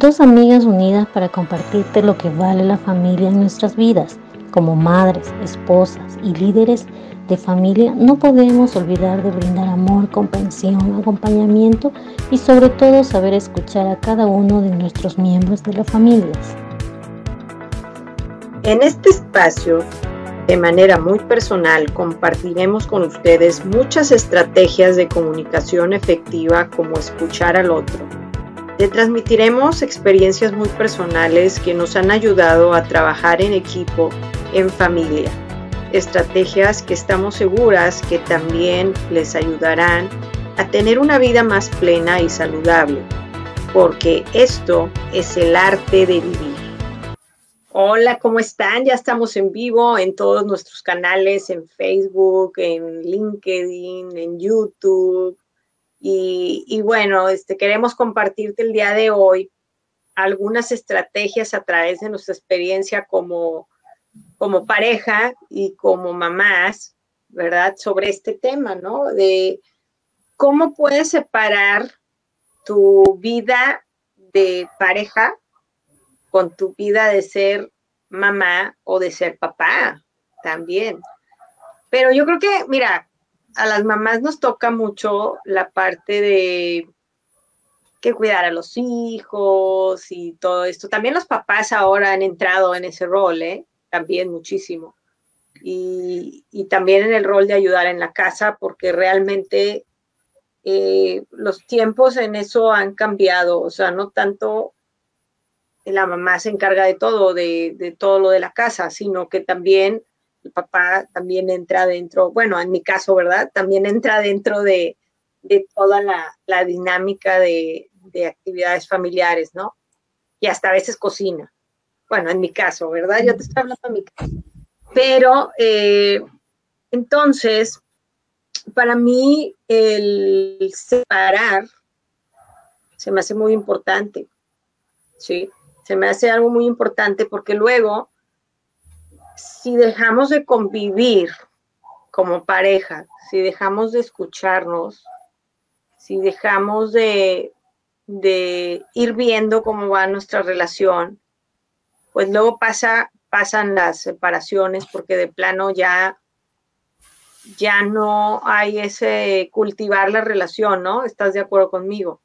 Dos amigas unidas para compartirte lo que vale la familia en nuestras vidas. Como madres, esposas y líderes de familia no podemos olvidar de brindar amor, comprensión, acompañamiento y sobre todo saber escuchar a cada uno de nuestros miembros de las familias. En este espacio, de manera muy personal, compartiremos con ustedes muchas estrategias de comunicación efectiva como escuchar al otro le transmitiremos experiencias muy personales que nos han ayudado a trabajar en equipo, en familia. Estrategias que estamos seguras que también les ayudarán a tener una vida más plena y saludable, porque esto es el arte de vivir. Hola, ¿cómo están? Ya estamos en vivo en todos nuestros canales, en Facebook, en LinkedIn, en YouTube, y, bueno, este, queremos compartirte el día de hoy algunas estrategias a través de nuestra experiencia como, como pareja y como mamás, ¿verdad? Sobre este tema, ¿no? De cómo puedes separar tu vida de pareja con tu vida de ser mamá o de ser papá también. Pero yo creo que, mira, a las mamás nos toca mucho la parte de que cuidar a los hijos y todo esto. También los papás ahora han entrado en ese rol, ¿eh? También muchísimo. Y, también en el rol de ayudar en la casa, porque realmente eh, los tiempos en eso han cambiado. O sea, no tanto la mamá se encarga de todo, de, de todo lo de la casa, sino que también el papá también entra dentro, bueno, en mi caso, ¿verdad? También entra dentro de, toda la, dinámica de, actividades familiares, ¿no? Y hasta a veces cocina. Bueno, en mi caso, ¿verdad? Yo te estoy hablando de mi caso. Pero, eh, entonces, para mí el separar se me hace muy importante, ¿sí? Se me hace algo muy importante porque luego si dejamos de convivir como pareja, si dejamos de escucharnos, si dejamos de, ir viendo cómo va nuestra relación, pues luego pasa, pasan las separaciones porque de plano ya, ya no hay ese cultivar la relación, ¿no? ¿Estás de acuerdo conmigo?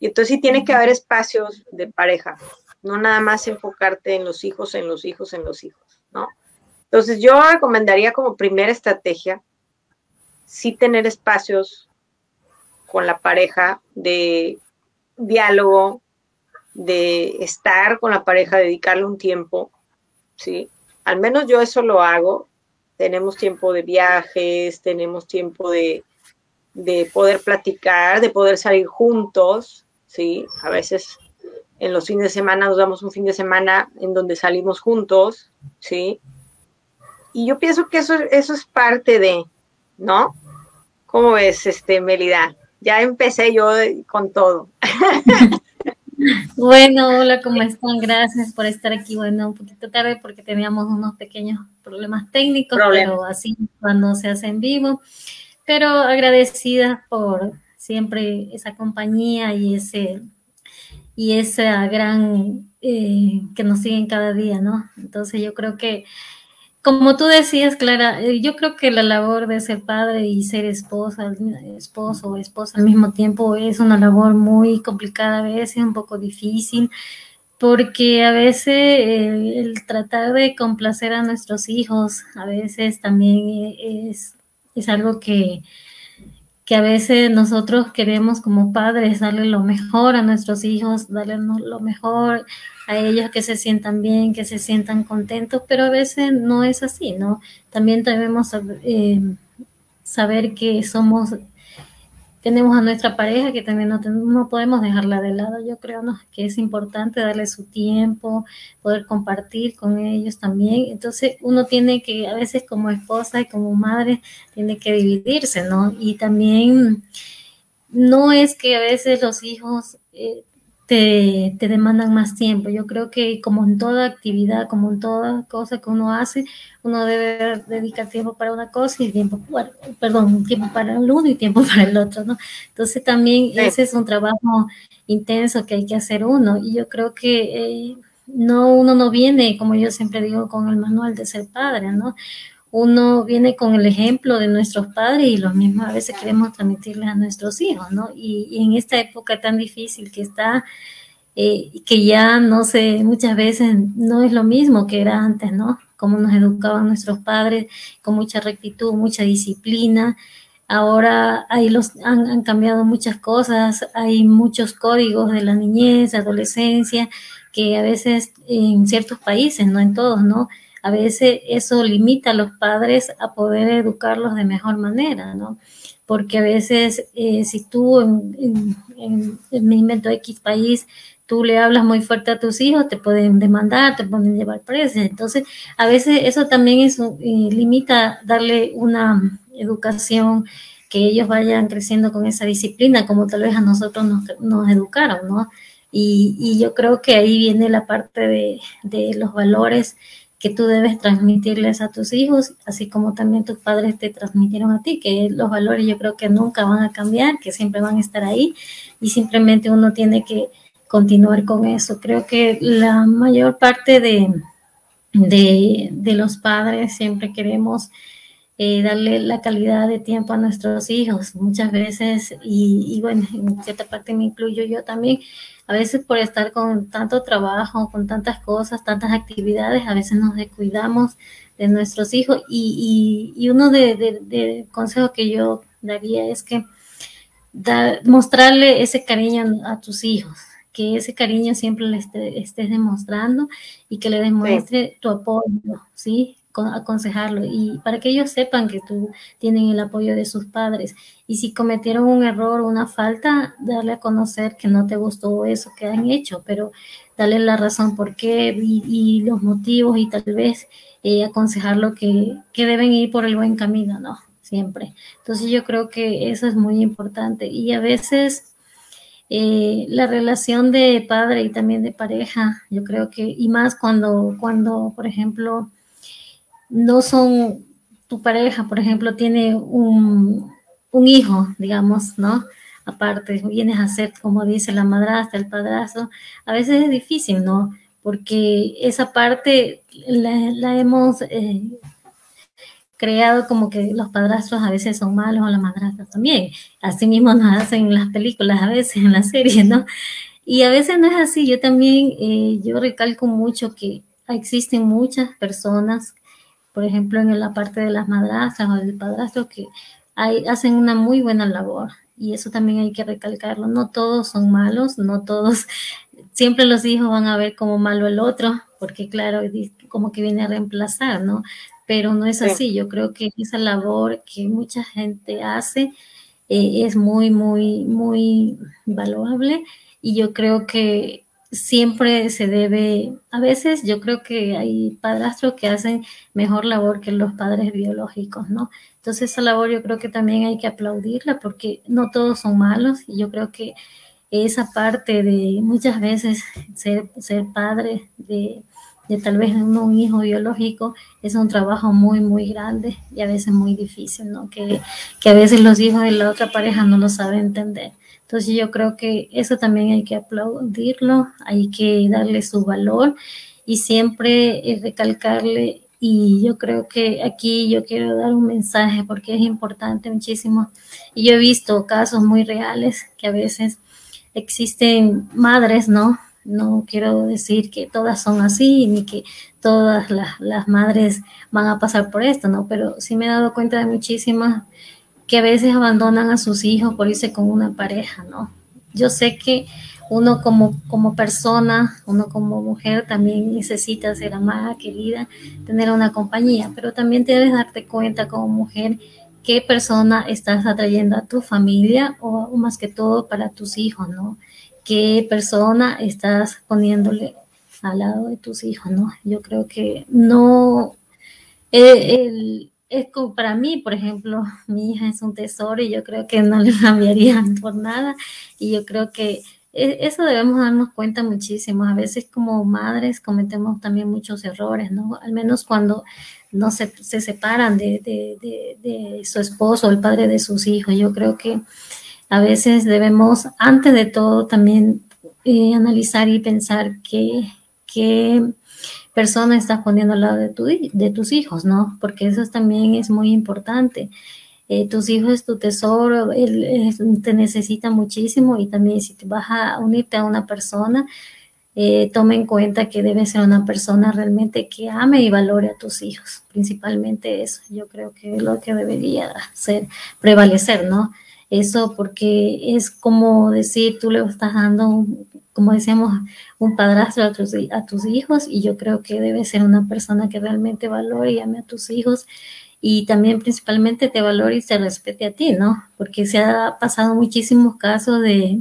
Y entonces sí tiene que haber espacios de pareja, no nada más enfocarte en los hijos, en los hijos, en los hijos. Entonces yo recomendaría como primera estrategia, sí tener espacios con la pareja de diálogo, de estar con la pareja, dedicarle un tiempo, ¿sí? Al menos yo eso lo hago. Tenemos tiempo de viajes, tenemos tiempo de, de poder platicar, de poder salir juntos, ¿sí? A veces en los fines de semana nos damos un fin de semana en donde salimos juntos, ¿sí? Y yo pienso que eso, eso es parte de, ¿no? ¿Cómo ves, este, Melida? Ya empecé yo con todo. Bueno, hola, ¿cómo están? Gracias por estar aquí. Bueno, un poquito tarde porque teníamos unos pequeños problemas técnicos, pero así cuando se hace en vivo. Pero agradecida por siempre esa compañía y ese y esa gran eh, que nos siguen cada día, ¿no? Entonces yo creo que, como tú decías, Clara, eh, yo creo que la labor de ser padre y ser esposa, esposo o esposa al mismo tiempo es una labor muy complicada a veces, un poco difícil, porque a veces eh, el tratar de complacer a nuestros hijos a veces también es, es algo que que a veces nosotros queremos como padres darle lo mejor a nuestros hijos, darle lo mejor a ellos, que se sientan bien, que se sientan contentos, pero a veces no es así, ¿no? También debemos eh, saber que somos tenemos a nuestra pareja que también no, podemos dejarla de lado. Yo creo que es importante darle su tiempo, poder compartir con ellos también. Entonces uno tiene que, a veces como esposa y como madre, tiene que dividirse, ¿no? Y también no es que a veces los hijos... Eh, te, te, demandan más tiempo. Yo creo que como en toda actividad, como en toda cosa que uno hace, uno debe dedicar tiempo para una cosa y tiempo, perdón, tiempo para el uno y tiempo para el otro, ¿no? Entonces también ese es un trabajo intenso que hay que hacer uno y yo creo que eh, no, uno no viene, como yo siempre digo, con el manual de ser padre, ¿no? Uno viene con el ejemplo de nuestros padres y los mismos a veces queremos transmitirles a nuestros hijos, ¿no? Y, en esta época tan difícil que está, eh, que ya no sé, muchas veces no es lo mismo que era antes, ¿no? Como nos educaban nuestros padres, con mucha rectitud, mucha disciplina. Ahora hay los, han cambiado muchas cosas, hay muchos códigos de la niñez, adolescencia, que a veces en ciertos países, no en todos, ¿no? A veces eso limita a los padres a poder educarlos de mejor manera, ¿no? Porque a veces eh, si tú en, en, en, invento X país, tú le hablas muy fuerte a tus hijos, te pueden demandar, te pueden llevar preso. Entonces, a veces eso también es, limita darle una educación que ellos vayan creciendo con esa disciplina, como tal vez a nosotros nos, nos educaron, ¿no? Y, yo creo que ahí viene la parte de, los valores que tú debes transmitirles a tus hijos, así como también tus padres te transmitieron a ti, que los valores yo creo que nunca van a cambiar, que siempre van a estar ahí y simplemente uno tiene que continuar con eso. Creo que la mayor parte de, de, los padres siempre queremos eh, darle la calidad de tiempo a nuestros hijos muchas veces y, y bueno, en cierta parte me incluyo yo también a veces por estar con tanto trabajo, con tantas cosas, tantas actividades, a veces nos descuidamos de nuestros hijos y, y, uno de, de, consejos que yo daría es que mostrarle ese cariño a tus hijos, que ese cariño siempre le estés demostrando y que le demuestre tu apoyo, ¿sí? Aconsejarlo y para que ellos sepan que tú tienen el apoyo de sus padres y si cometieron un error o una falta, darle a conocer que no te gustó eso que han hecho, pero darle la razón por qué y, los motivos y tal vez eh, aconsejarlo que, que deben ir por el buen camino, ¿no? Siempre. Entonces yo creo que eso es muy importante y a veces... Eh, la relación de padre y también de pareja, yo creo que, y más cuando, cuando, por ejemplo, no son, tu pareja, por ejemplo, tiene un, un hijo, digamos, ¿no? Aparte, vienes a ser, como dice la madrastra, el padrastro, a veces es difícil, ¿no? Porque esa parte la, hemos eh, creado como que los padrastros a veces son malos o las madrastras también. Así mismo nos hacen las películas, a veces en las series, ¿no? Y a veces no es así. Yo también, eh, yo recalco mucho que existen muchas personas por ejemplo, en la parte de las madrastras o del padrastro, que hay, hacen una muy buena labor. Y eso también hay que recalcarlo. No todos son malos, no todos, siempre los hijos van a ver como malo el otro, porque claro, como que viene a reemplazar, ¿no? Pero no es así. Yo creo que esa labor que mucha gente hace eh, es muy, muy, muy valuable. Y yo creo que siempre se debe, a veces yo creo que hay padrastros que hacen mejor labor que los padres biológicos, ¿no? Entonces esa labor yo creo que también hay que aplaudirla porque no todos son malos y yo creo que esa parte de muchas veces ser, padre de, de tal vez un hijo biológico es un trabajo muy, muy grande y a veces muy difícil, ¿no? Que, que a veces los hijos de la otra pareja no lo saben entender. Entonces yo creo que eso también hay que aplaudirlo, hay que darle su valor y siempre eh, recalcarle y yo creo que aquí yo quiero dar un mensaje porque es importante muchísimo. Y yo he visto casos muy reales que a veces existen madres, ¿no? No quiero decir que todas son así, ni que todas las, las madres van a pasar por esto, ¿no? Pero sí me he dado cuenta de muchísimas que a veces abandonan a sus hijos por irse con una pareja, ¿no? Yo sé que uno como, como persona, uno como mujer también necesita ser amada, querida, tener una compañía, pero también debes darte cuenta como mujer qué persona estás atrayendo a tu familia o, más que todo para tus hijos, ¿no? ¿Qué persona estás poniéndole al lado de tus hijos, ¿no? Yo creo que no, eh, el, es como para mí, por ejemplo, mi hija es un tesoro y yo creo que no le cambiaría por nada. Y yo creo que e, eso debemos darnos cuenta muchísimo. A veces como madres cometemos también muchos errores, ¿no? Al menos cuando no se, se separan de, de, de, su esposo, el padre de sus hijos. Yo creo que a veces debemos, antes de todo, también eh, analizar y pensar qué, qué persona estás poniendo al lado de, tu, de tus hijos, ¿no? Porque eso también es muy importante. Eh, tus hijos es tu tesoro, él, te necesita muchísimo y también si te vas a unirte a una persona, eh, toma en cuenta que debe ser una persona realmente que ame y valore a tus hijos, principalmente eso, yo creo que es lo que debería ser, prevalecer, ¿no? Eso porque es como decir, tú le estás dando, como decíamos, un padrastro a tus, hijos y yo creo que debe ser una persona que realmente valore y ame a tus hijos y también principalmente te valore y se respete a ti, ¿no? Porque se ha pasado muchísimos casos de,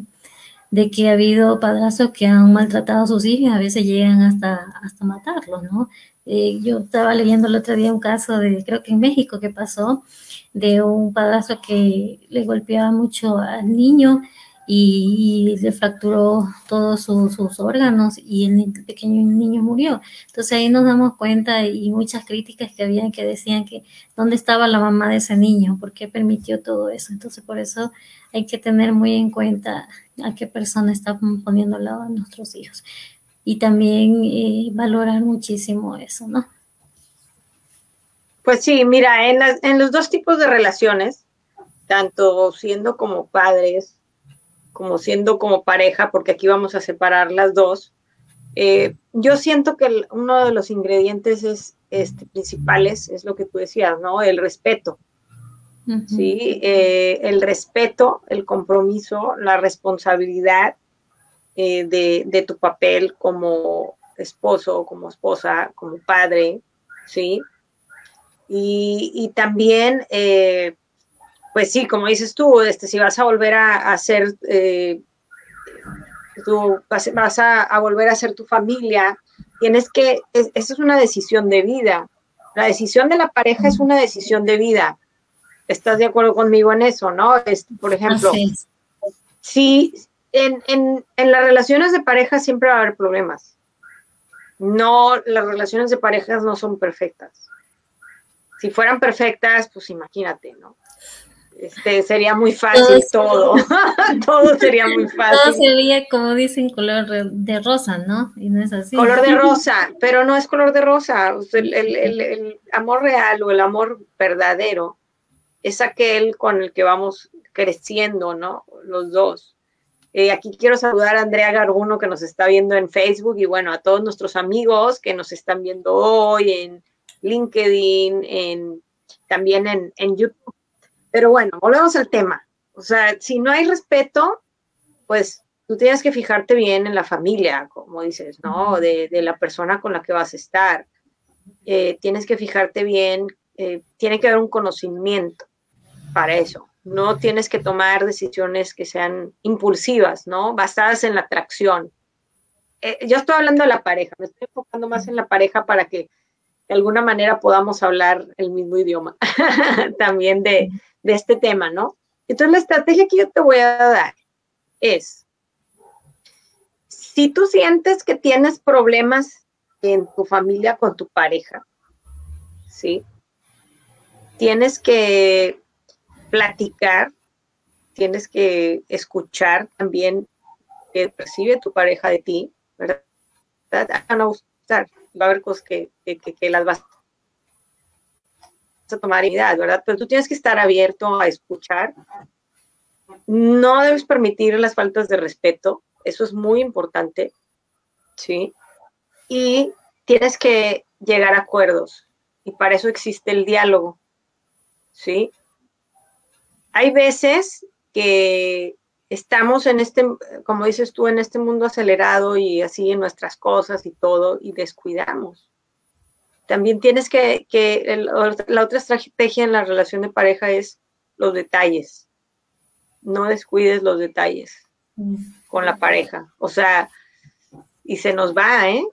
de que ha habido padrastros que han maltratado a sus hijos a veces llegan hasta, hasta matarlos, ¿no? Eh, yo estaba leyendo el otro día un caso de, creo que en México, que pasó, de un padrastro que le golpeaba mucho al niño y, le fracturó todos sus órganos y el pequeño niño murió. Entonces ahí nos damos cuenta y muchas críticas que habían que decían que dónde estaba la mamá de ese niño, por qué permitió todo eso. Entonces por eso hay que tener muy en cuenta a qué persona está poniendo al lado a nuestros hijos y también eh, valorar muchísimo eso, ¿no? Pues sí, mira, en, en los dos tipos de relaciones, tanto siendo como padres como siendo como pareja, porque aquí vamos a separar las dos. Eh, yo siento que uno de los ingredientes es, este, principales es lo que tú decías, ¿no? El respeto. Sí, eh, el respeto, el compromiso, la responsabilidad eh, de, tu papel como esposo, como esposa, como padre, ¿sí? Y, y también pues sí, como dices tú, este, si vas a volver a, hacer, eh, vas, a, volver a ser tu familia, tienes que, esa es una decisión de vida. La decisión de la pareja es una decisión de vida. ¿Estás de acuerdo conmigo en eso, no? Este, por ejemplo, si en, en, en las relaciones de pareja siempre va a haber problemas. No, las relaciones de parejas no son perfectas. Si fueran perfectas, pues imagínate, ¿no? Este, sería muy fácil todo, todo sería muy fácil. Todo sería, como dicen, color de rosa, ¿no? Y no es así. Color de rosa, pero no es color de rosa. El, el, el, amor real o el amor verdadero es aquel con el que vamos creciendo, ¿no? Los dos. Eh, aquí quiero saludar a Andrea Garbuno que nos está viendo en Facebook y bueno, a todos nuestros amigos que nos están viendo hoy en LinkedIn, en, también en, en YouTube pero bueno, volvemos al tema. O sea, si no hay respeto, pues tú tienes que fijarte bien en la familia, como dices, ¿no? De, la persona con la que vas a estar. Eh, tienes que fijarte bien, eh, tiene que haber un conocimiento para eso. No tienes que tomar decisiones que sean impulsivas, ¿no? Basadas en la atracción. Eh, yo estoy hablando de la pareja, me estoy enfocando más en la pareja para que de alguna manera podamos hablar el mismo idioma también de, de este tema, ¿no? Entonces la estrategia que yo te voy a dar es, si tú sientes que tienes problemas en tu familia con tu pareja, ¿sí? Tienes que platicar, tienes que escuchar también que percibe tu pareja de ti, ¿verdad? Van a gustar, va a haber cosas que, que, que las vas a tomar idea, ¿verdad? Pero tú tienes que estar abierto a escuchar. No debes permitir las faltas de respeto, eso es muy importante, ¿sí? Y tienes que llegar a acuerdos, y para eso existe el diálogo, ¿sí? Hay veces que estamos en este, como dices tú, en este mundo acelerado y así en nuestras cosas y todo, y descuidamos también tienes que, que la otra estrategia en la relación de pareja es los detalles. No descuides los detalles con la pareja. O sea, y se nos va, ¿eh?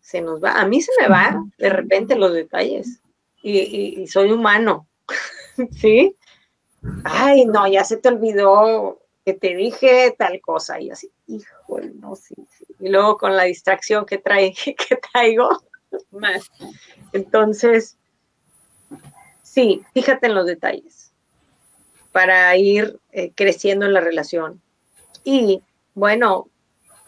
Se nos va. A mí se me va de repente los detalles. Y, soy humano. ¿Sí? Ay, no, ya se te olvidó que te dije tal cosa. Y así, hijo Híjole, no, sí, sí. Y luego con la distracción que, trae, que traigo, más. Entonces, sí, fíjate en los detalles para ir eh, creciendo en la relación. Y bueno,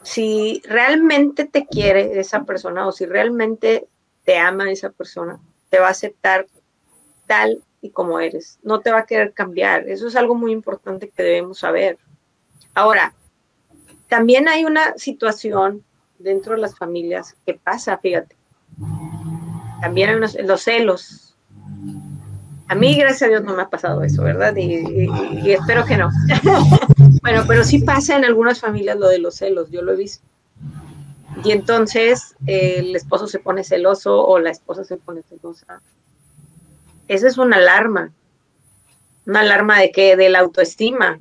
si realmente te quiere esa persona o si realmente te ama esa persona, te va a aceptar tal y como eres. No te va a querer cambiar. Eso es algo muy importante que debemos saber. Ahora, también hay una situación dentro de las familias que pasa, fíjate. También en los, celos. A mí, gracias a Dios, no me ha pasado eso, ¿verdad? Y, espero que no. bueno, pero sí pasa en algunas familias lo de los celos, yo lo he visto. Y entonces el esposo se pone celoso o la esposa se pone celosa esa es una alarma, una alarma de que de la autoestima.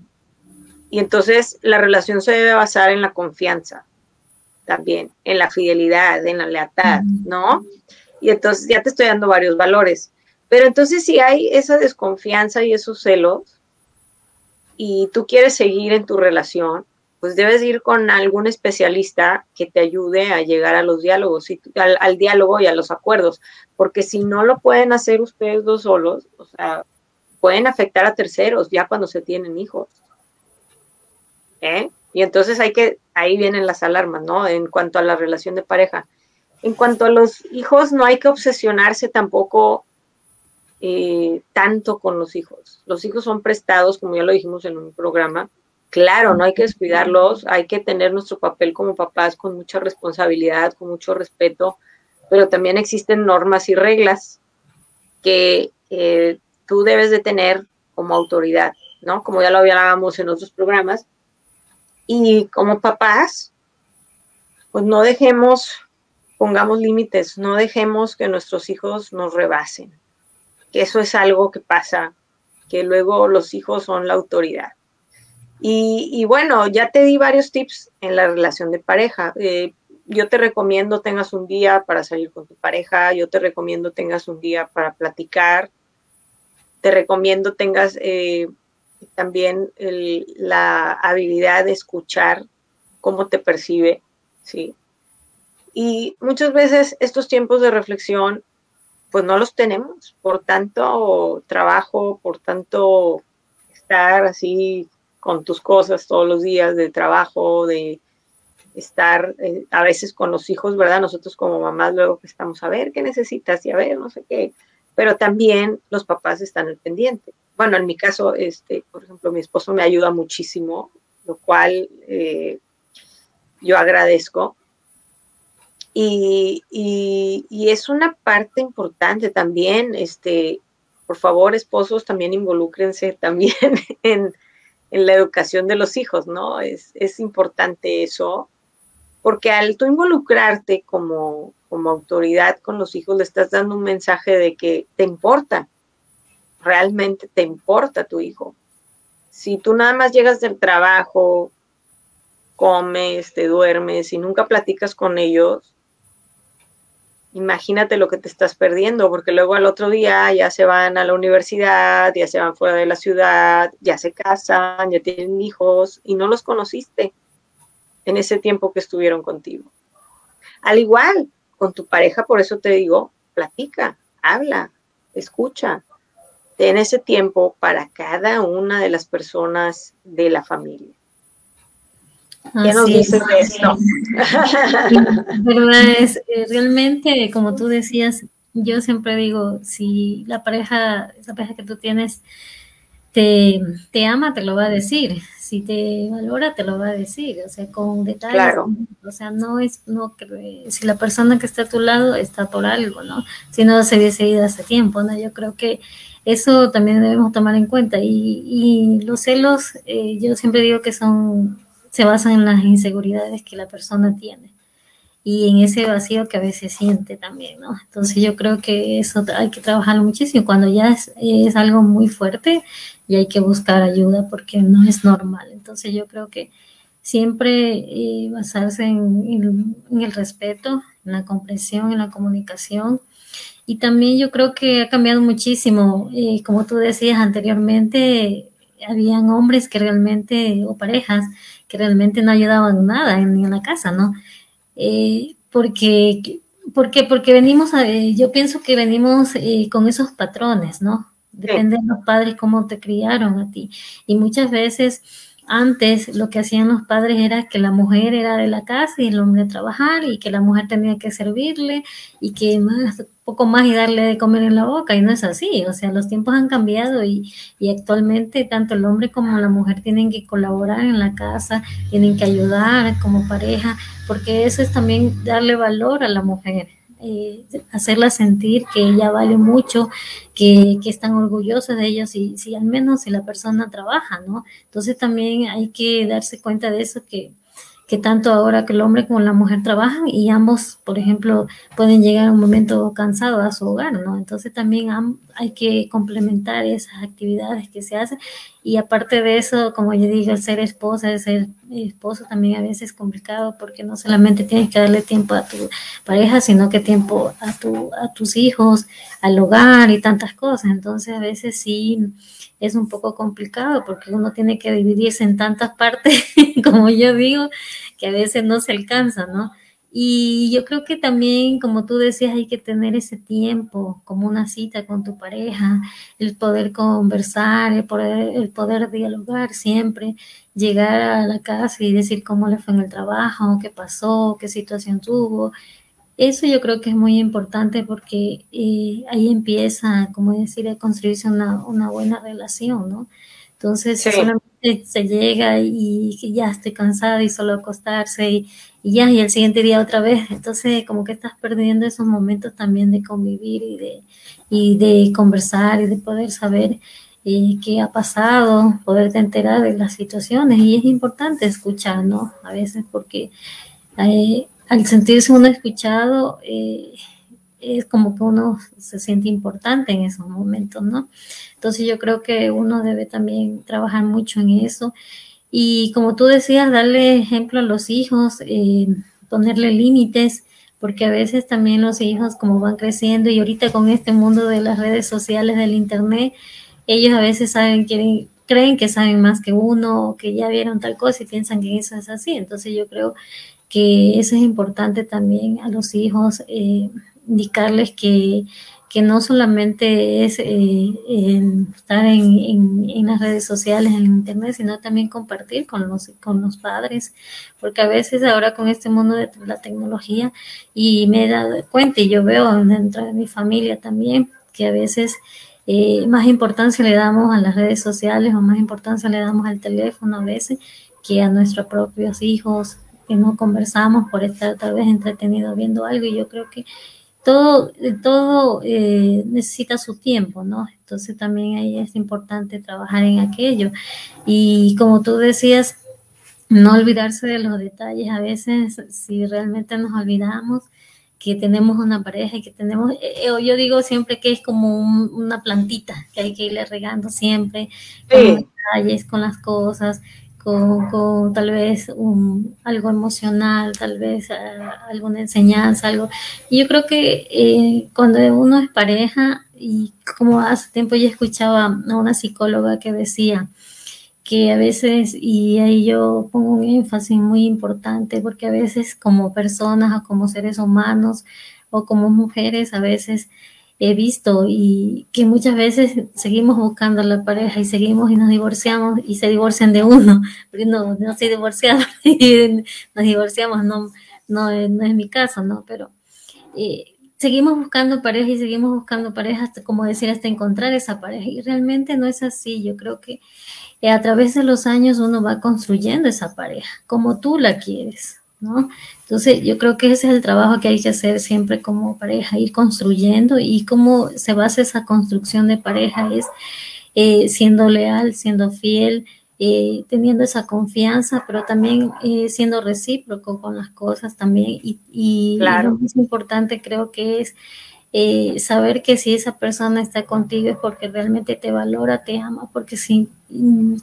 Y entonces la relación se debe basar en la confianza también, en la fidelidad, en la lealtad, ¿no? Y entonces ya te estoy dando varios valores. Pero entonces si hay esa desconfianza y esos celos y tú quieres seguir en tu relación, pues debes ir con algún especialista que te ayude a llegar a los diálogos, y, al, diálogo y a los acuerdos, porque si no lo pueden hacer ustedes dos solos, o sea, pueden afectar a terceros ya cuando se tienen hijos. ¿Eh? Y entonces hay que, ahí vienen las alarmas, ¿no? En cuanto a la relación de pareja. En cuanto a los hijos, no hay que obsesionarse tampoco eh, tanto con los hijos. Los hijos son prestados, como ya lo dijimos en un programa, Claro, no hay que descuidarlos, hay que tener nuestro papel como papás con mucha responsabilidad, con mucho respeto, pero también existen normas y reglas que tú debes de tener como autoridad, ¿no? Como ya lo hablábamos en otros programas. Y como papás, pues no dejemos, pongamos límites, no dejemos que nuestros hijos nos rebasen, que eso es algo que pasa, que luego los hijos son la autoridad. Y, bueno, ya te di varios tips en la relación de pareja. Eh, yo te recomiendo tengas un día para salir con tu pareja, yo te recomiendo tengas un día para platicar, te recomiendo tengas eh, también la habilidad de escuchar cómo te percibe, ¿sí? Y muchas veces estos tiempos de reflexión, pues no los tenemos por tanto trabajo, por tanto estar así con tus cosas todos los días de trabajo, de estar eh, a veces con los hijos, ¿verdad? Nosotros como mamás luego que estamos a ver qué necesitas y a ver no sé qué, pero también los papás están al pendiente. Bueno, en mi caso, este, por ejemplo, mi esposo me ayuda muchísimo, lo cual eh, yo agradezco. Y, y, es una parte importante también, este, por favor, esposos, también involúcrense también en, en la educación de los hijos, ¿no? Es, importante eso, porque al tú involucrarte como, como autoridad con los hijos, le estás dando un mensaje de que te importa, realmente te importa tu hijo. Si tú nada más llegas del trabajo, comes, te duermes y nunca platicas con ellos, imagínate lo que te estás perdiendo, porque luego al otro día ya se van a la universidad, ya se van fuera de la ciudad, ya se casan, ya tienen hijos y no los conociste en ese tiempo que estuvieron contigo. Al igual, con tu pareja, por eso te digo, platica, habla, escucha. Ten ese tiempo para cada una de las personas de la familia. ¿Qué nos dices de esto? verdad es, realmente, como tú decías, yo siempre digo, si la pareja, esa pareja que tú tienes, te, te ama, te lo va a decir. Si te valora, te lo va a decir. O sea, con detalles. Claro. O sea, no es, no si la persona que está a tu lado está por algo, ¿no? Si no se hubiese ido hace tiempo, ¿no? Yo creo que eso también debemos tomar en cuenta. Y, y los celos, eh, yo siempre digo que son se basan en las inseguridades que la persona tiene y en ese vacío que a veces siente también, ¿no? Entonces yo creo que eso hay que trabajar muchísimo. Cuando ya es, es algo muy fuerte y hay que buscar ayuda porque no es normal. Entonces yo creo que siempre eh, basarse en, el respeto, en la comprensión, en la comunicación. Y también yo creo que ha cambiado muchísimo. Eh, como tú decías anteriormente, habían hombres que realmente, o parejas, que realmente no ayudaban nada ni en la casa, ¿no? Eh, porque, porque, porque venimos a, yo pienso que venimos eh, con esos patrones, ¿no? Depende de los padres cómo te criaron a ti. Y muchas veces antes lo que hacían los padres era que la mujer era de la casa y el hombre trabajar y que la mujer tenía que servirle y que más, poco más y darle de comer en la boca y no es así, o sea, los tiempos han cambiado y, y actualmente tanto el hombre como la mujer tienen que colaborar en la casa, tienen que ayudar como pareja, porque eso es también darle valor a la mujer. Eh, hacerla sentir que ella vale mucho, que, que, están orgullosos de ella, si, si al menos si la persona trabaja, ¿no? Entonces también hay que darse cuenta de eso, que que tanto ahora que el hombre como la mujer trabajan y ambos, por ejemplo, pueden llegar a un momento cansado a su hogar, ¿no? Entonces también hay que complementar esas actividades que se hacen y aparte de eso, como yo digo, el ser esposa, el ser esposo también a veces es complicado porque no solamente tienes que darle tiempo a tu pareja, sino que tiempo a, tu, a tus hijos, al hogar y tantas cosas. Entonces a veces sí es un poco complicado porque uno tiene que dividirse en tantas partes, como yo digo, que a veces no se alcanza, ¿no? Y yo creo que también, como tú decías, hay que tener ese tiempo, como una cita con tu pareja, el poder conversar, el poder, el poder dialogar siempre, llegar a la casa y decir cómo le fue en el trabajo, qué pasó, qué situación tuvo, eso yo creo que es muy importante porque eh, ahí empieza, como decir, a construirse una, una buena relación, ¿no? Entonces, solamente se llega y, ya estoy cansada y solo acostarse y, ya, y el siguiente día otra vez. Entonces, como que estás perdiendo esos momentos también de convivir y de, y de conversar y de poder saber eh, qué ha pasado, poderte enterar de las situaciones. Y es importante escuchar, ¿no? A veces porque eh, al sentirse uno escuchado, eh, es como que uno se siente importante en esos momentos, ¿no? Entonces yo creo que uno debe también trabajar mucho en eso. Y como tú decías, darle ejemplo a los hijos, eh, ponerle límites, porque a veces también los hijos como van creciendo y ahorita con este mundo de las redes sociales, del internet, ellos a veces saben, quieren, creen que saben más que uno, que ya vieron tal cosa y piensan que eso es así. Entonces yo creo que eso es importante también a los hijos, eh, indicarles que, que, no solamente es eh, estar en, en, las redes sociales, en internet, sino también compartir con los, con los padres, porque a veces ahora con este mundo de la tecnología, y me he dado cuenta, y yo veo dentro de mi familia también, que a veces eh, más importancia le damos a las redes sociales o más importancia le damos al teléfono a veces que a nuestros propios hijos, que no conversamos por estar tal vez entretenido viendo algo y yo creo que todo, todo eh, necesita su tiempo, ¿no? Entonces también ahí es importante trabajar en aquello. Y como tú decías, no olvidarse de los detalles. A veces, si realmente nos olvidamos que tenemos una pareja y que tenemos, eh, eh, yo digo siempre que es como una plantita que hay que irle regando siempre, con los detalles, con las cosas, con, tal vez un, algo emocional, tal vez eh, alguna enseñanza, algo. Yo creo que eh, cuando uno es pareja, y como hace tiempo yo escuchaba a una psicóloga que decía que a veces, y ahí yo pongo un énfasis muy importante, porque a veces como personas o como seres humanos o como mujeres, a veces he visto y que muchas veces seguimos buscando la pareja y seguimos y nos divorciamos y se divorcian de uno, porque no, no soy divorciada y nos divorciamos, no, no, no es mi caso, ¿no? Pero eh, seguimos buscando pareja y seguimos buscando pareja hasta, como decir, hasta encontrar esa pareja y realmente no es así, yo creo que eh, a través de los años uno va construyendo esa pareja, como tú la quieres. ¿No? Entonces, yo creo que ese es el trabajo que hay que hacer siempre como pareja, ir construyendo y cómo se basa esa construcción de pareja es eh, siendo leal, siendo fiel, eh, teniendo esa confianza, pero también eh, siendo recíproco con las cosas también. Y, y lo más importante creo que es saber que si esa persona está contigo es porque realmente te valora, te ama, porque si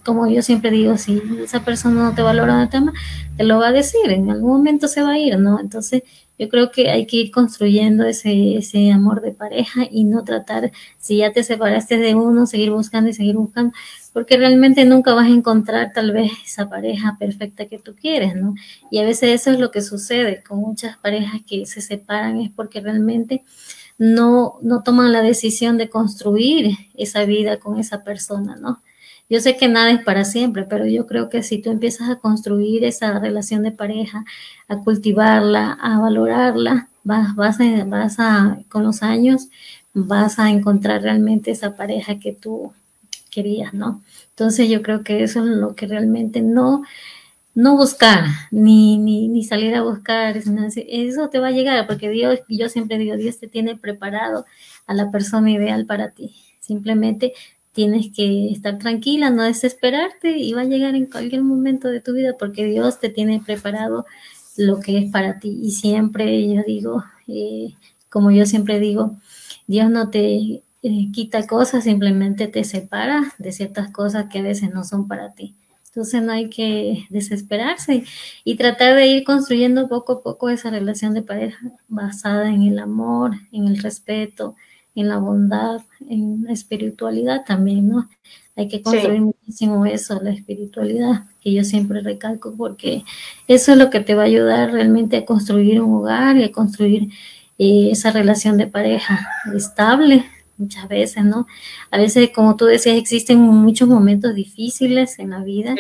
como yo siempre digo, si esa persona no te valora el tema, te lo va a decir, en algún momento se va a ir, ¿no? Entonces, yo creo que hay que ir construyendo ese, ese amor de pareja y no tratar, si ya te separaste de uno, seguir buscando y seguir buscando, porque realmente nunca vas a encontrar tal vez esa pareja perfecta que tú quieres, ¿no? Y a veces eso es lo que sucede con muchas parejas que se separan, es porque realmente no, no toman la decisión de construir esa vida con esa persona, ¿no? Yo sé que nada es para siempre, pero yo creo que si tú empiezas a construir esa relación de pareja, a cultivarla, a valorarla, vas, vas, a, vas a, con los años, vas a encontrar realmente esa pareja que tú querías, ¿no? Entonces yo creo que eso es lo que realmente no, no buscar, ni, ni, ni salir a buscar, eso te va a llegar, porque Dios, yo siempre digo, Dios te tiene preparado a la persona ideal para ti. Simplemente tienes que estar tranquila, no desesperarte y va a llegar en cualquier momento de tu vida porque Dios te tiene preparado lo que es para ti. Y siempre yo digo, eh, como yo siempre digo, Dios no te eh, quita cosas, simplemente te separa de ciertas cosas que a veces no son para ti. Entonces no hay que desesperarse y tratar de ir construyendo poco a poco esa relación de pareja basada en el amor, en el respeto, en la bondad, en la espiritualidad también, ¿no? Hay que construir muchísimo eso, la espiritualidad, que yo siempre recalco, porque eso es lo que te va a ayudar realmente a construir un hogar y a construir eh, esa relación de pareja estable, muchas veces, ¿no? A veces, como tú decías, existen muchos momentos difíciles en la vida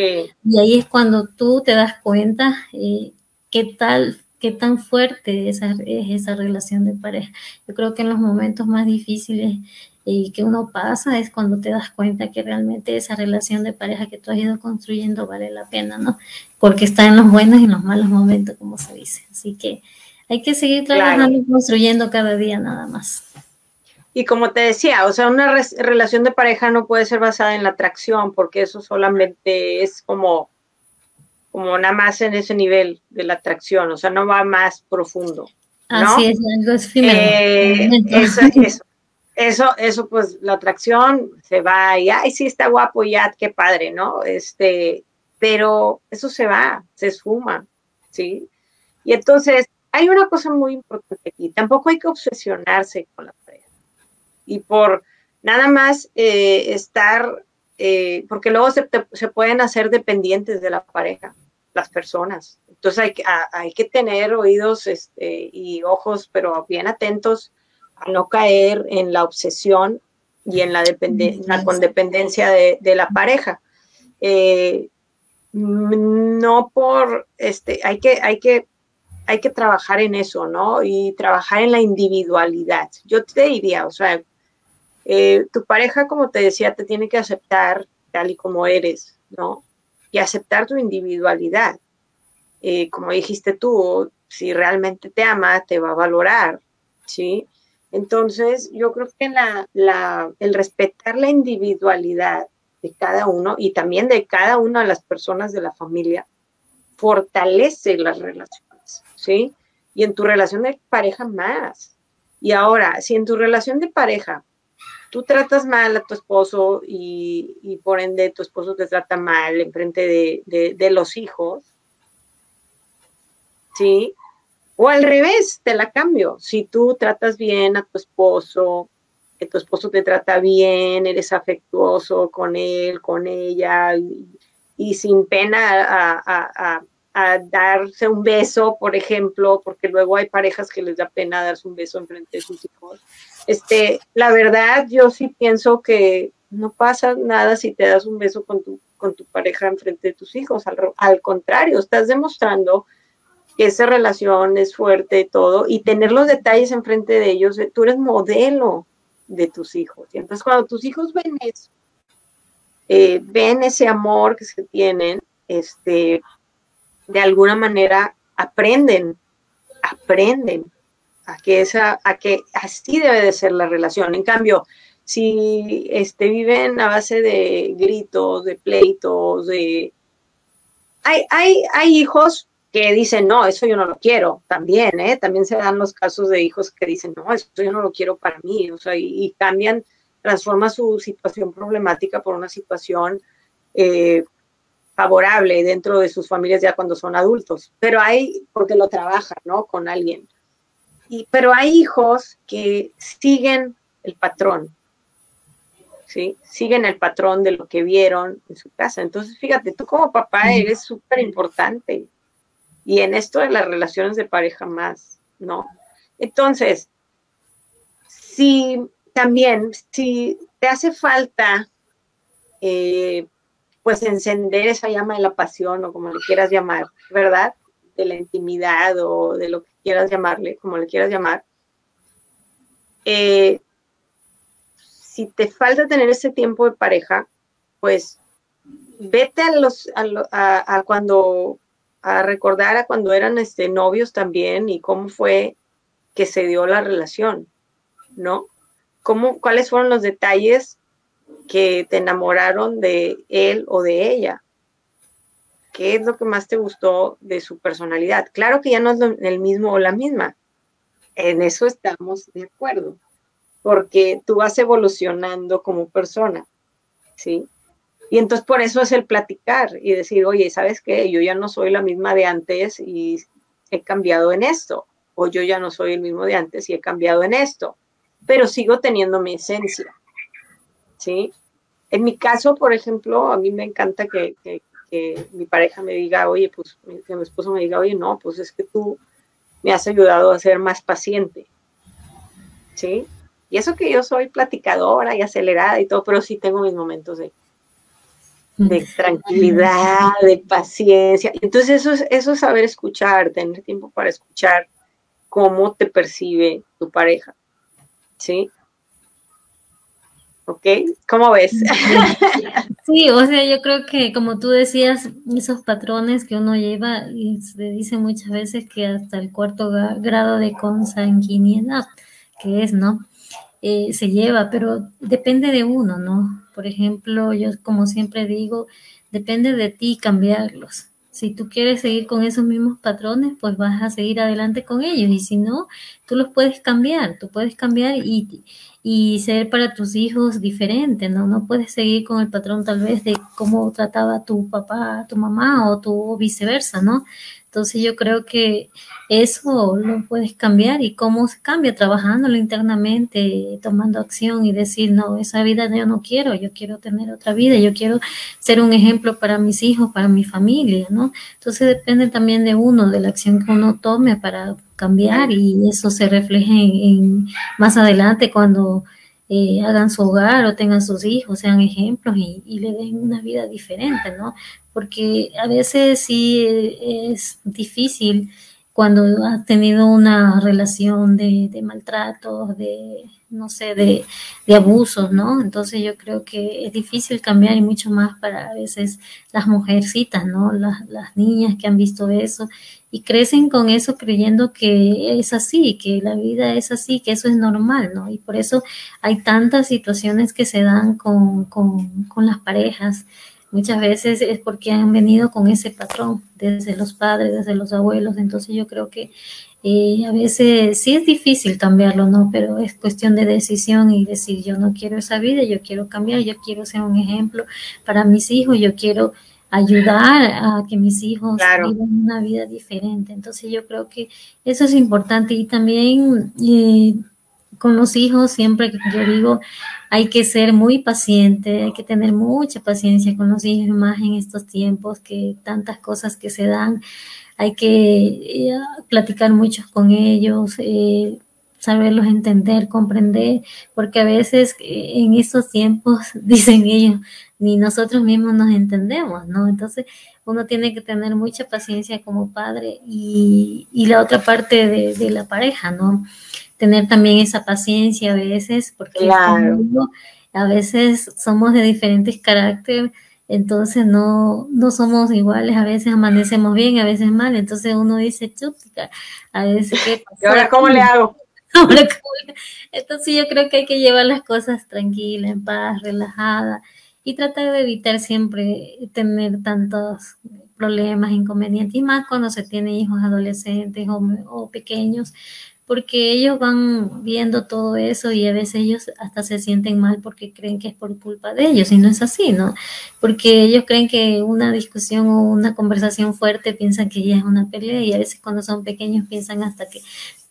y ahí es cuando tú te das cuenta eh, qué tal qué tan fuerte esa, es esa relación de pareja. Yo creo que en los momentos más difíciles y que uno pasa es cuando te das cuenta que realmente esa relación de pareja que tú has ido construyendo vale la pena, ¿no? Porque está en los buenos y en los malos momentos, como se dice. Así que hay que seguir trabajando y construyendo cada día nada más. Y como te decía, o sea, una relación de pareja no puede ser basada en la atracción, porque eso solamente es como como nada más en ese nivel de la atracción, o sea, no va más profundo. Así es, algo es eh, eso, eso, eso, pues la atracción se va y, ay, sí, está guapo, ya, qué padre, ¿no? Este, pero eso se va, se esfuma, ¿sí? Y entonces, hay una cosa muy importante aquí, tampoco hay que obsesionarse con la pareja. Y por nada más eh, estar, eh, porque luego se, se pueden hacer dependientes de la pareja las personas. Entonces hay, hay que tener oídos este, y ojos, pero bien atentos a no caer en la obsesión y en la, la condependencia de, la pareja. Eh, no por, este, hay que, hay que, hay que trabajar en eso, ¿no? Y trabajar en la individualidad. Yo te diría, o sea, eh, tu pareja, como te decía, te tiene que aceptar tal y como eres, ¿no? y aceptar tu individualidad. Eh, como dijiste tú, si realmente te ama, te va a valorar, ¿sí? Entonces, yo creo que el respetar la individualidad de cada uno y también de cada una de las personas de la familia fortalece las relaciones, ¿sí? Y en tu relación de pareja más. Y ahora, si en tu relación de pareja tú tratas mal a tu esposo y, por ende tu esposo te trata mal en frente de, los hijos, ¿sí? O al revés, te la cambio. Si tú tratas bien a tu esposo, que tu esposo te trata bien, eres afectuoso con él, con ella, y, sin pena a, a, darse un beso, por ejemplo, porque luego hay parejas que les da pena darse un beso en frente de sus hijos este, la verdad, yo sí pienso que no pasa nada si te das un beso con tu, con tu pareja enfrente de tus hijos. Al, contrario, estás demostrando que esa relación es fuerte y todo, y tener los detalles enfrente de ellos, tú eres modelo de tus hijos. Y entonces cuando tus hijos ven eso, eh, ven ese amor que se tienen, este, de alguna manera aprenden, aprenden a que, esa, a que así debe de ser la relación. En cambio, si este, viven a base de gritos, de pleitos, de... Hay, hay, hay hijos que dicen, no, eso yo no lo quiero, también, ¿eh? También se dan los casos de hijos que dicen, no, eso yo no lo quiero para mí, o sea, y, cambian, transforma su situación problemática por una situación eh, favorable dentro de sus familias ya cuando son adultos, pero hay, porque lo trabajan, ¿no? Con alguien. Y, pero hay hijos que siguen el patrón, ¿sí? Siguen el patrón de lo que vieron en su casa. Entonces, fíjate, tú como papá eres súper importante. Y en esto de las relaciones de pareja más, ¿no? Entonces, si también, si te hace falta, eh, pues encender esa llama de la pasión o como le quieras llamar, ¿verdad? De la intimidad o de lo que quieras llamarle, como le quieras llamar. Eh, si te falta tener ese tiempo de pareja, pues vete a los a, cuando a recordar a cuando eran este novios también y cómo fue que se dio la relación, ¿no? ¿Cómo, ¿Cuáles fueron los detalles que te enamoraron de él o de ella? ¿Qué es lo que más te gustó de su personalidad? Claro que ya no es el mismo o la misma. En eso estamos de acuerdo porque tú vas evolucionando como persona, ¿sí? Y entonces por eso es el platicar y decir, oye, ¿sabes qué? Yo ya no soy la misma de antes y he cambiado en esto, o yo ya no soy el mismo de antes y he cambiado en esto, pero sigo teniendo mi esencia, ¿sí? En mi caso, por ejemplo, a mí me encanta que, mi pareja me diga, oye, pues que mi esposo me diga, oye, no, pues es que tú me has ayudado a ser más paciente, ¿sí? Y eso que yo soy platicadora y acelerada y todo, pero sí tengo mis momentos de, de tranquilidad, de paciencia. Entonces eso es, eso es saber escuchar, tener tiempo para escuchar cómo te percibe tu pareja. ¿Sí? ¿Ok? ¿Cómo ves? Sí, o sea, yo creo que como tú decías, esos patrones que uno lleva, y se dice muchas veces que hasta el cuarto grado de consanguinidad, que es, ¿no? Eh, se lleva, pero depende de uno, ¿no? Por ejemplo, yo como siempre digo, depende de ti cambiarlos. Si tú quieres seguir con esos mismos patrones, pues vas a seguir adelante con ellos. Y si no, tú los puedes cambiar. Tú puedes cambiar y, y ser para tus hijos diferente, ¿no? No puedes seguir con el patrón tal vez de cómo trataba tu papá, tu mamá o tu viceversa, ¿no? Entonces yo creo que eso lo puedes cambiar y cómo se cambia trabajándolo internamente, tomando acción y decir, no, esa vida yo no quiero, yo quiero tener otra vida, yo quiero ser un ejemplo para mis hijos, para mi familia, ¿no? Entonces depende también de uno, de la acción que uno tome para cambiar y eso se refleje en, más adelante cuando eh, hagan su hogar o tengan sus hijos, sean ejemplos y, y, le den una vida diferente, ¿no? porque a veces sí es difícil cuando has tenido una relación de, de maltratos, de, no sé, de, abusos, ¿no? Entonces yo creo que es difícil cambiar y mucho más para a veces las mujercitas, ¿no? Las, las niñas que han visto eso y crecen con eso creyendo que es así, que la vida es así, que eso es normal, ¿no? Y por eso hay tantas situaciones que se dan con, con, con las parejas muchas veces es porque han venido con ese patrón desde los padres, desde los abuelos. Entonces yo creo que eh, a veces sí es difícil cambiarlo, ¿no? Pero es cuestión de decisión y decir, yo no quiero esa vida, yo quiero cambiar, yo quiero ser un ejemplo para mis hijos, yo quiero ayudar a que mis hijos vivan una vida diferente. Entonces yo creo que eso es importante y también... Eh, con los hijos, siempre yo digo, hay que ser muy paciente, hay que tener mucha paciencia con los hijos, más en estos tiempos que tantas cosas que se dan, hay que eh, platicar mucho con ellos, eh, saberlos entender, comprender, porque a veces eh, en estos tiempos, dicen ellos, ni nosotros mismos nos entendemos, ¿no? Entonces uno tiene que tener mucha paciencia como padre y, y la otra parte de, de la pareja, ¿no? tener también esa paciencia a veces, porque a veces somos de diferentes caracteres, entonces no, no somos iguales, a veces amanecemos bien, a veces mal, entonces uno dice, chútica, a veces ¿qué ¿Y ahora cómo le hago? Entonces yo creo que hay que llevar las cosas tranquilas, en paz, relajada y tratar de evitar siempre tener tantos problemas, inconvenientes, y más cuando se tiene hijos adolescentes o pequeños, porque ellos van viendo todo eso y a veces ellos hasta se sienten mal porque creen que es por culpa de ellos y no es así, ¿no? Porque ellos creen que una discusión o una conversación fuerte piensan que ya es una pelea y a veces cuando son pequeños piensan hasta que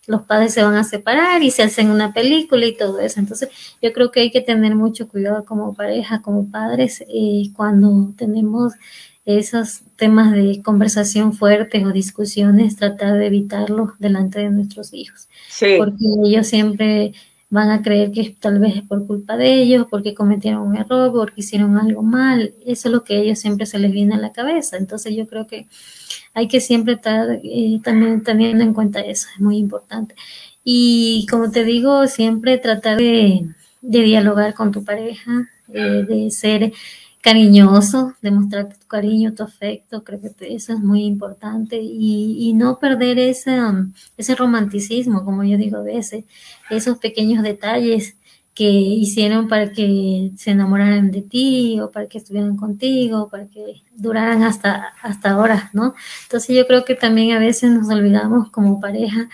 los padres se van a separar y se hacen una película y todo eso. Entonces, yo creo que hay que tener mucho cuidado como pareja, como padres, eh, cuando tenemos esos temas de conversación fuertes o discusiones, tratar de evitarlos delante de nuestros hijos. Porque ellos siempre van a creer que tal vez es por culpa de ellos, porque cometieron un error, porque hicieron algo mal. Eso es lo que a ellos siempre se les viene a la cabeza. Entonces yo creo que hay que siempre estar eh, también teniendo en cuenta eso, es muy importante. Y como te digo, siempre tratar de, dialogar con tu pareja, eh, de ser cariñoso, demostrar tu cariño, tu afecto, creo que eso es muy importante y, no perder ese, ese romanticismo, como yo digo a veces, esos pequeños detalles que hicieron para que se enamoraran de ti o para que estuvieran contigo, para que duraran hasta, hasta ahora, ¿no? Entonces yo creo que también a veces nos olvidamos como pareja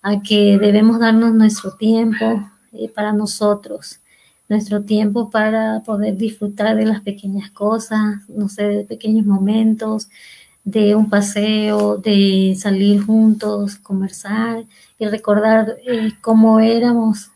a que debemos darnos nuestro tiempo eh, para nosotros nuestro tiempo para poder disfrutar de las pequeñas cosas, no sé, de pequeños momentos, de un paseo, de salir juntos, conversar y recordar eh, cómo éramos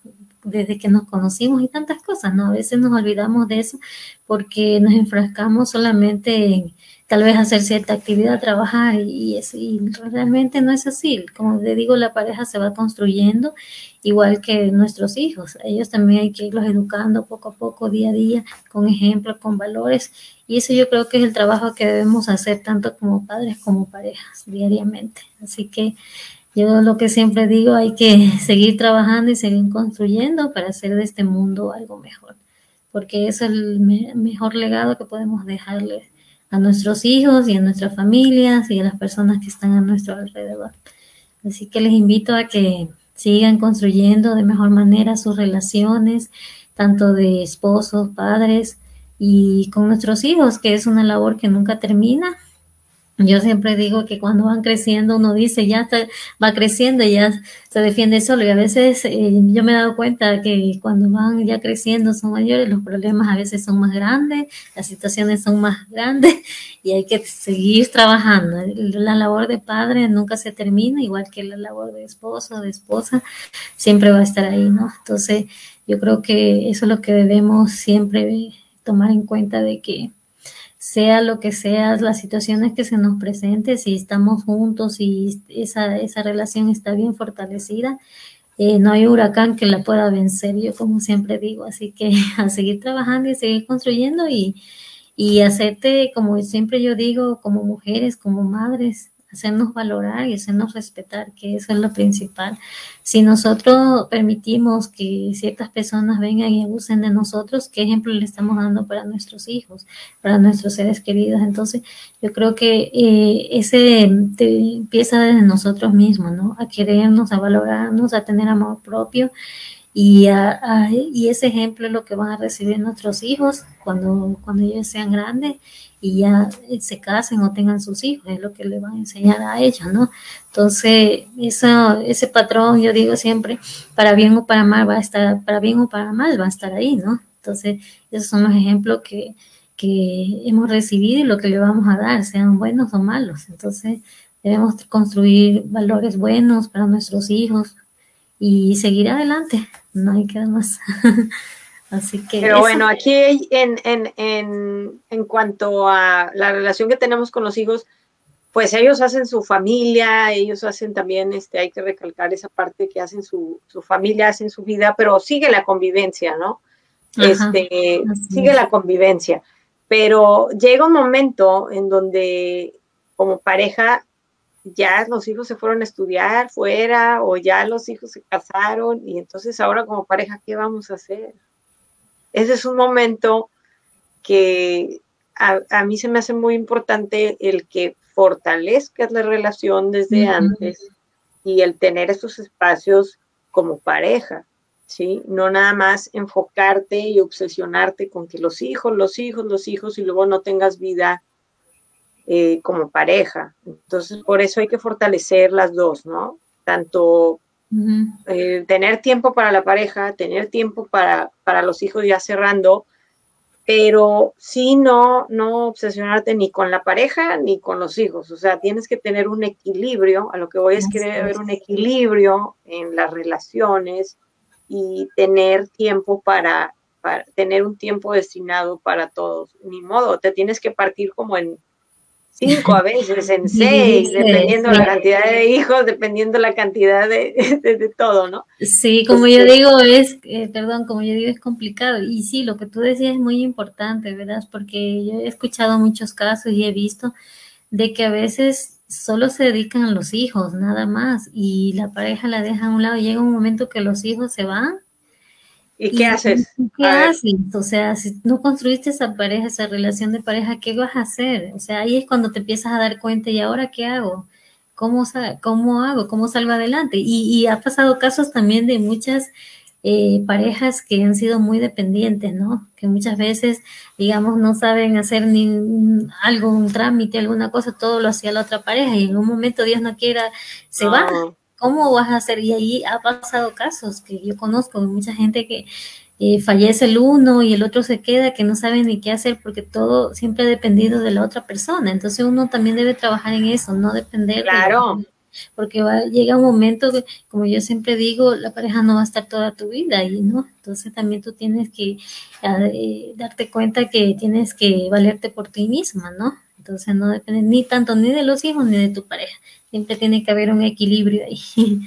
desde que nos conocimos y tantas cosas, ¿no? A veces nos olvidamos de eso porque nos enfrascamos solamente en tal vez hacer cierta actividad, trabajar y, y realmente no es así. Como te digo, la pareja se va construyendo igual que nuestros hijos. Ellos también hay que irlos educando poco a poco, día a día, con ejemplos, con valores. Y eso yo creo que es el trabajo que debemos hacer tanto como padres como parejas diariamente. Así que yo lo que siempre digo, hay que seguir trabajando y seguir construyendo para hacer de este mundo algo mejor. Porque es el mejor legado que podemos dejarles a nuestros hijos y a nuestras familias y a las personas que están a nuestro alrededor. Así que les invito a que sigan construyendo de mejor manera sus relaciones, tanto de esposos, padres y con nuestros hijos, que es una labor que nunca termina yo siempre digo que cuando van creciendo, uno dice, ya va creciendo y ya se defiende solo. Y a veces eh, yo me he dado cuenta que cuando van ya creciendo, son mayores, los problemas a veces son más grandes, las situaciones son más grandes y hay que seguir trabajando. La labor de padre nunca se termina, igual que la labor de esposo, de esposa, siempre va a estar ahí, ¿no? Entonces, yo creo que eso es lo que debemos siempre tomar en cuenta de que sea lo que sea las situaciones que se nos presenten, si estamos juntos y esa, esa relación está bien fortalecida, eh, no hay huracán que la pueda vencer, yo como siempre digo, así que a seguir trabajando y seguir construyendo y, y hacerte, como siempre yo digo, como mujeres, como madres, hacernos valorar y hacernos respetar, que eso es lo principal. Si nosotros permitimos que ciertas personas vengan y abusen de nosotros, ¿qué ejemplo le estamos dando para nuestros hijos, para nuestros seres queridos? Entonces, yo creo que eh, ese empieza desde nosotros mismos, ¿no? A querernos, a valorarnos, a tener amor propio. Y, y ese ejemplo es lo que van a recibir nuestros hijos cuando, cuando ellos sean grandes y ya eh, se casen o tengan sus hijos, es lo que le van a enseñar a ellos, ¿no? Entonces, eso, ese patrón, yo digo siempre, para bien o para mal va a estar, para bien o para mal va a estar ahí, ¿no? Entonces, esos son los ejemplos que, que hemos recibido y lo que le vamos a dar, sean buenos o malos. Entonces, debemos construir valores buenos para nuestros hijos y seguir adelante, no hay que dar más. Así que Pero bueno, aquí en, en, en, en cuanto a la relación que tenemos con los hijos, pues ellos hacen su familia, ellos hacen también, este, hay que recalcar esa parte que hacen su, su familia, hacen su vida, pero sigue la convivencia, ¿no? este, sigue la convivencia. Pero llega un momento en donde como pareja ya los hijos se fueron a estudiar fuera o ya los hijos se casaron y entonces ahora como pareja, ¿qué vamos a hacer? ese es un momento que a, mí se me hace muy importante el que fortalezcas la relación desde antes y el tener esos espacios como pareja, ¿sí? No nada más enfocarte y obsesionarte con que los hijos, los hijos, los hijos y luego no tengas vida eh, como pareja. Entonces, por eso hay que fortalecer las dos, ¿no? Tanto Eh, tener tiempo para la pareja, tener tiempo para, para los hijos ya cerrando, pero sí no, no obsesionarte ni con la pareja ni con los hijos. O sea, tienes que tener un equilibrio, a lo que voy es que debe haber un equilibrio en las relaciones y tener tiempo para, para tener un tiempo destinado para todos. Ni modo, te tienes que partir como en cinco a veces, en seis, dependiendo la cantidad de hijos, dependiendo la cantidad de, de, todo, ¿no? Sí, como yo digo, es, eh, perdón, como yo digo, es complicado. Y sí, lo que tú decías es muy importante, ¿verdad? Porque yo he escuchado muchos casos y he visto de que a veces solo se dedican a los hijos, nada más, y la pareja la deja a un lado. Llega un momento que los hijos se van ¿Y qué haces? ¿Qué haces? O sea, si no construiste esa pareja, esa relación de pareja, ¿qué vas a hacer? O sea, ahí es cuando te empiezas a dar cuenta, ¿y ahora qué hago? ¿Cómo, cómo hago? ¿Cómo salgo adelante? Y, ha pasado casos también de muchas eh, parejas que han sido muy dependientes, ¿no? Que muchas veces, digamos, no saben hacer ni algo, un trámite, alguna cosa, todo lo hacía la otra pareja y en un momento Dios no quiera, se va ¿Cómo vas a hacer? Y ahí ha pasado casos que yo conozco mucha gente que eh, fallece el uno y el otro se queda, que no sabe ni qué hacer porque todo siempre ha dependido de la otra persona. Entonces uno también debe trabajar en eso, no depender. Claro. porque va, llega un momento que, como yo siempre digo, la pareja no va a estar toda tu vida ahí, ¿no? Entonces también tú tienes que eh, darte cuenta que tienes que valerte por ti misma, ¿no? Entonces no depende ni tanto ni de los hijos ni de tu pareja. Siempre tiene que haber un equilibrio ahí.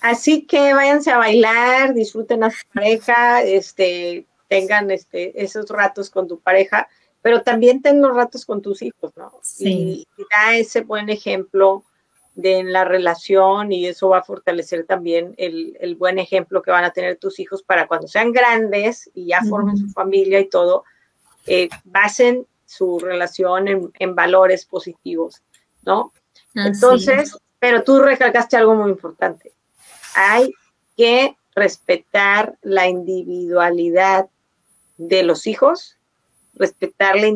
Así que váyanse a bailar, disfruten a su pareja, este, tengan este, esos ratos con tu pareja, pero también ten los ratos con tus hijos, ¿no? Sí. Y, da ese buen ejemplo de la relación y eso va a fortalecer también el, buen ejemplo que van a tener tus hijos para cuando sean grandes y ya formen su familia y todo, eh, basen su relación en, valores positivos, ¿no? Entonces, pero tú recalcaste algo muy importante. Hay que respetar la individualidad de los hijos, respetar la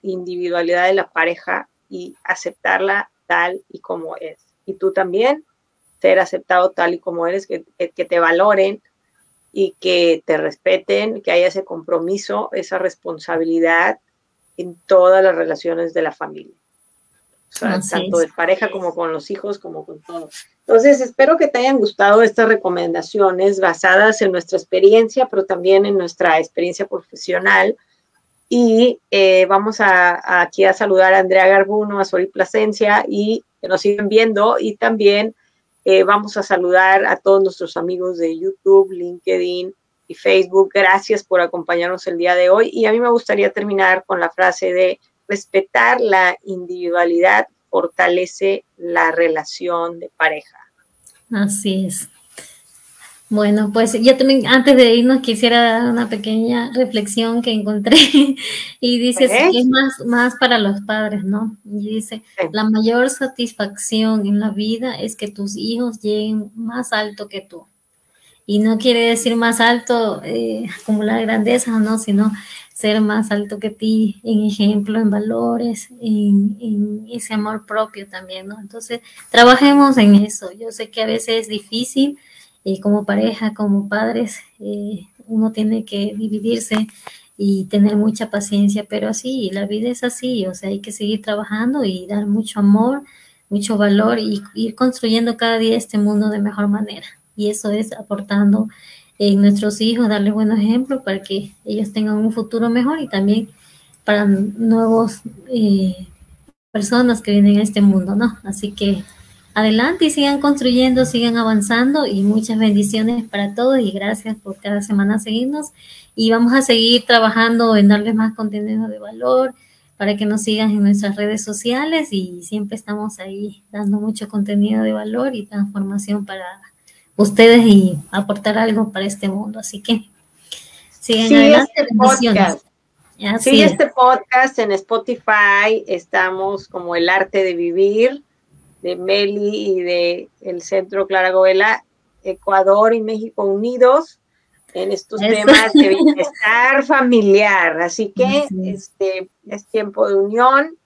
individualidad de la pareja y aceptarla tal y como es. Y tú también ser aceptado tal y como eres, que, que te valoren y que te respeten, que haya ese compromiso, esa responsabilidad en todas las relaciones de la familia. tanto de pareja como con los hijos, como con todo. Entonces, espero que te hayan gustado estas recomendaciones basadas en nuestra experiencia, pero también en nuestra experiencia profesional. Y eh, vamos a, aquí a saludar a Andrea Garbuno, a Sori Plasencia y que nos siguen viendo. Y también eh, vamos a saludar a todos nuestros amigos de YouTube, LinkedIn, Facebook. Gracias por acompañarnos el día de hoy. Y a mí me gustaría terminar con la frase de respetar la individualidad fortalece la relación de pareja. Así es. Bueno, pues yo también antes de irnos quisiera dar una pequeña reflexión que encontré y dice que es más, más para los padres, ¿no? Y dice, la mayor satisfacción en la vida es que tus hijos lleguen más alto que tú y no quiere decir más alto, eh, acumular grandeza, no, sino ser más alto que ti en ejemplo, en valores, en, ese amor propio también, ¿no? Entonces, trabajemos en eso. Yo sé que a veces es difícil, eh, como pareja, como padres, eh, uno tiene que dividirse y tener mucha paciencia, pero así, la vida es así, o sea, hay que seguir trabajando y dar mucho amor, mucho valor y ir construyendo cada día este mundo de mejor manera y eso es aportando en nuestros hijos, darles buenos ejemplos para que ellos tengan un futuro mejor y también para nuevos eh, personas que vienen a este mundo, ¿no? Así que adelante y sigan construyendo, sigan avanzando y muchas bendiciones para todos y gracias por cada semana seguirnos y vamos a seguir trabajando en darles más contenido de valor para que nos sigan en nuestras redes sociales y siempre estamos ahí dando mucho contenido de valor y transformación para ustedes y aportar algo para este mundo. Así que sigan adelante. Este podcast. Sí, este podcast en Spotify estamos como El Arte de Vivir de Meli y de el Centro Clara Govela, Ecuador y México unidos en estos temas de bienestar familiar. Así que este es tiempo de unión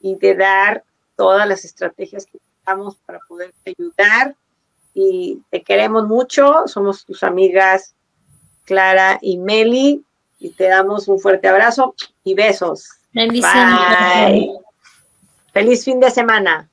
y de dar todas las estrategias que necesitamos para poder ayudar y te queremos mucho. Somos tus amigas Clara y Meli y te damos un fuerte abrazo y besos. Bendiciones. Feliz fin de semana.